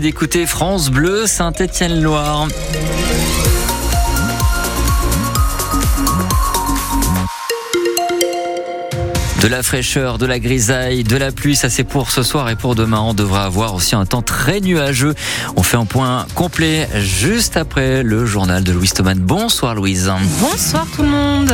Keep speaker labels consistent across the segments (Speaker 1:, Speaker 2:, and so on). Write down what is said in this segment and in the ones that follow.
Speaker 1: D'écouter France Bleu Saint-Étienne-Loire. De la fraîcheur, de la grisaille, de la pluie, ça c'est pour ce soir et pour demain. On devra avoir aussi un temps très nuageux. On fait un point complet juste après le journal de Louise Thomas. Bonsoir Louise.
Speaker 2: Bonsoir tout le monde.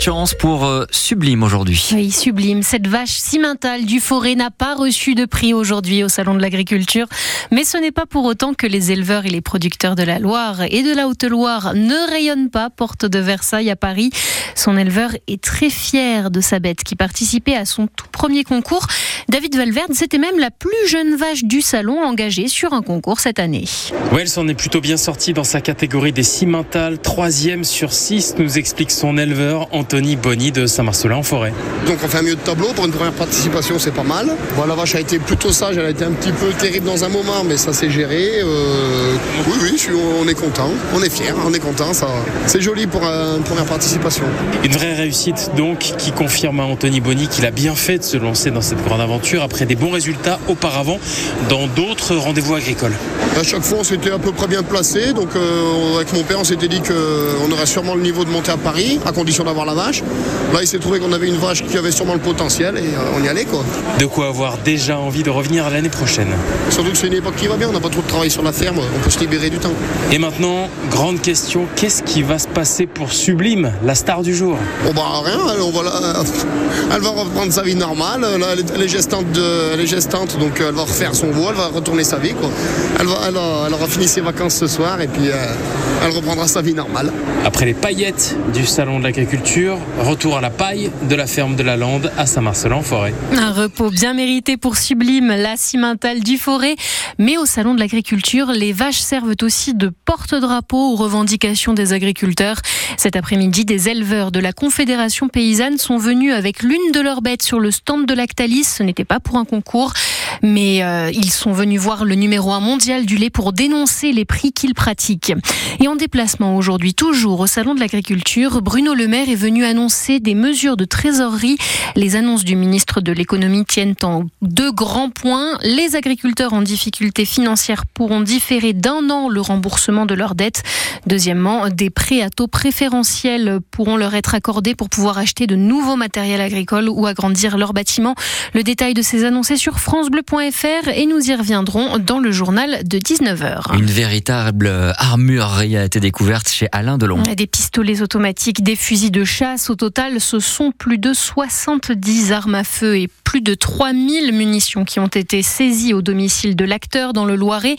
Speaker 1: Chance pour euh, Sublime aujourd'hui.
Speaker 2: Oui, Sublime. Cette vache cimentale du forêt n'a pas reçu de prix aujourd'hui au Salon de l'Agriculture. Mais ce n'est pas pour autant que les éleveurs et les producteurs de la Loire et de la Haute-Loire ne rayonnent pas porte de Versailles à Paris. Son éleveur est très fier de sa bête qui participait à son tout premier concours. David Valverde, c'était même la plus jeune vache du salon engagée sur un concours cette année.
Speaker 3: Oui, elle s'en est plutôt bien sortie dans sa catégorie des cimentales, troisième sur six, nous explique son éleveur Anthony Bonny de Saint-Marcelin en forêt.
Speaker 4: Donc on fait un milieu de tableau pour une première participation, c'est pas mal. Bon, la vache a été plutôt sage, elle a été un petit peu terrible dans un moment, mais ça s'est géré. Euh, oui, oui, suis- on est content, on est fiers, on est content, ça, c'est joli pour une première participation.
Speaker 3: Une vraie réussite donc qui confirme à Anthony Bonny qu'il a bien fait de se lancer dans cette grande aventure après des bons résultats auparavant dans d'autres rendez-vous agricoles.
Speaker 4: À chaque fois, on s'était à peu près bien placé, donc euh, avec mon père, on s'était dit qu'on aurait sûrement le niveau de monter à Paris, à condition d'avoir la vache. Là, il s'est trouvé qu'on avait une vache qui avait sûrement le potentiel et euh, on y allait quoi.
Speaker 3: De quoi avoir déjà envie de revenir l'année prochaine.
Speaker 4: Surtout que c'est une époque qui va bien, on n'a pas trop de travail sur la ferme, on peut se libérer du temps.
Speaker 3: Et maintenant, grande question, qu'est-ce qui va se passer pour Sublime, la star du jour?
Speaker 4: Bon bah rien, elle, on va la- elle va reprendre sa vie normale, là, elle, est, elle est gestante de- elle est gestante, donc euh, elle va refaire son veau, elle va retourner sa vie quoi. Elle, va, elle, a- elle aura fini ses vacances ce soir et puis euh, elle reprendra sa vie normale.
Speaker 3: Après les paillettes du salon de l'agriculture, retour à la paille de la ferme de la Lande à Saint-Marcelin en forêt.
Speaker 2: Un repos bien mérité pour Sublime, la cimentale du forêt. Mais au Salon de l'Agriculture, les vaches servent aussi de porte-drapeau aux revendications des agriculteurs. Cet après-midi, des éleveurs de la Confédération paysanne sont venus avec l'une de leurs bêtes sur le stand de Lactalis. Ce n'était pas pour un concours, mais euh, ils sont venus voir le numéro 1 mondial du lait pour dénoncer les prix qu'ils pratiquent. Et en déplacement aujourd'hui, toujours au Salon de l'Agriculture, Bruno Le Maire est venu annoncer des mesures de trésorerie. Les annonces du ministre de l'économie tiennent en deux grands points. Les agriculteurs en difficulté financière pourront différer d'un an le remboursement de leurs dettes. Deuxièmement, des prêts à taux préférentiels pourront leur être accordés pour pouvoir acheter de nouveaux matériels agricoles ou agrandir leurs bâtiments. Le détail de ces annonces est sur francebleu.fr et nous y reviendrons dans le journal de 19h.
Speaker 1: Une véritable armurerie a été découverte chez Alain Delon.
Speaker 2: Des pistolets automatiques, des fusils de chasse. Au total, ce sont plus de 70 armes à feu et plus de 3000 munitions qui ont été saisies au domicile de l'acteur dans le Loiret.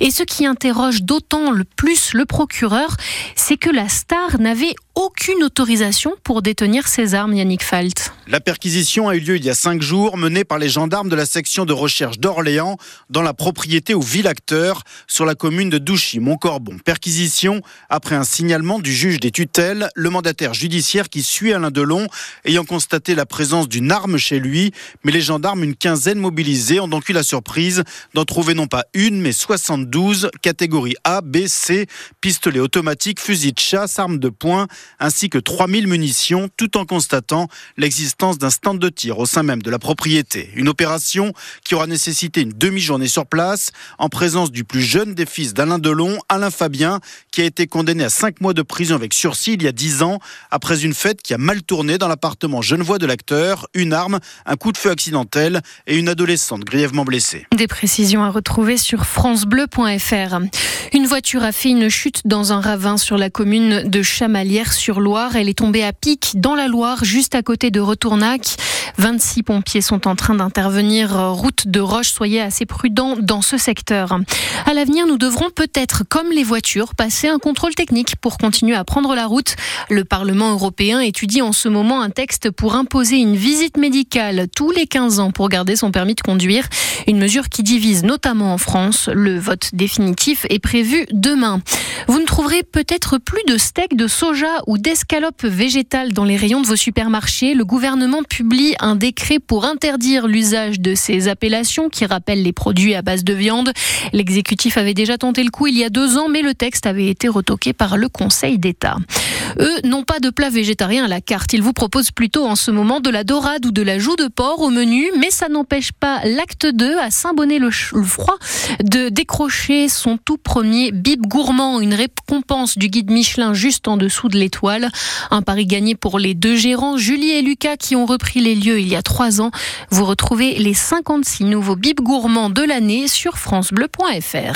Speaker 2: Et ce qui interroge d'autant le plus le procureur, c'est que la star n'avait aucune autorisation pour détenir ces armes, Yannick Falt.
Speaker 5: La perquisition a eu lieu il y a cinq jours, menée par les gendarmes de la section de recherche d'Orléans, dans la propriété au Villacteur, sur la commune de Douchy-Montcorbon. Perquisition après un signalement du juge des tutelles, le mandataire judiciaire qui suit Alain Delon, ayant constaté la présence d'une arme chez lui. Mais les gendarmes, une quinzaine mobilisés, ont donc eu la surprise d'en trouver non pas une, mais 72, catégories A, B, C, pistolets automatiques, fusils de chasse, armes de poing, ainsi que 3000 munitions, tout en constatant l'existence d'un stand de tir au sein même de la propriété. Une opération qui aura nécessité une demi-journée sur place, en présence du plus jeune des fils d'Alain Delon, Alain Fabien, qui a été condamné à 5 mois de prison avec sursis il y a 10 ans, après une fête qui a mal tourné dans l'appartement genevois de l'acteur, une arme, un coup de feu accidentel et une adolescente grièvement blessée.
Speaker 2: Des précisions à retrouver sur francebleu.fr. Une voiture a fait une chute dans un ravin sur la commune de Chamalières-sur-Loire. Elle est tombée à pic dans la Loire, juste à côté de Retournac. 26 pompiers sont en train d'intervenir. Route de Roche, soyez assez prudents dans ce secteur. À l'avenir, nous devrons peut-être, comme les voitures, passer un contrôle technique pour continuer à prendre la route. Le Parlement européen étudie en ce moment un texte pour imposer une visite médicale tous les 15 ans pour garder son permis de conduire. Une mesure qui divise notamment en France. Le vote définitif est prévu demain. Vous ne trouverez peut-être plus de steak de soja ou d'escalope végétale dans les rayons de vos supermarchés, le gouvernement publie un décret pour interdire l'usage de ces appellations qui rappellent les produits à base de viande. L'exécutif avait déjà tenté le coup il y a deux ans, mais le texte avait été retoqué par le Conseil d'État. Eux n'ont pas de plat végétarien à la carte. Ils vous proposent plutôt en ce moment de la dorade ou de la joue de porc au menu, mais ça n'empêche pas l'acte 2 à Saint-Bonnet-le-Froid de décrocher son tout premier bib gourmand, une récompense du guide Michelin juste en dessous de l'étoile. Un pari gagné pour les deux gérants, Julie et Lucas, qui ont repris les lieux il y a trois ans. Vous retrouvez les 56 nouveaux bibs gourmands de l'année sur francebleu.fr.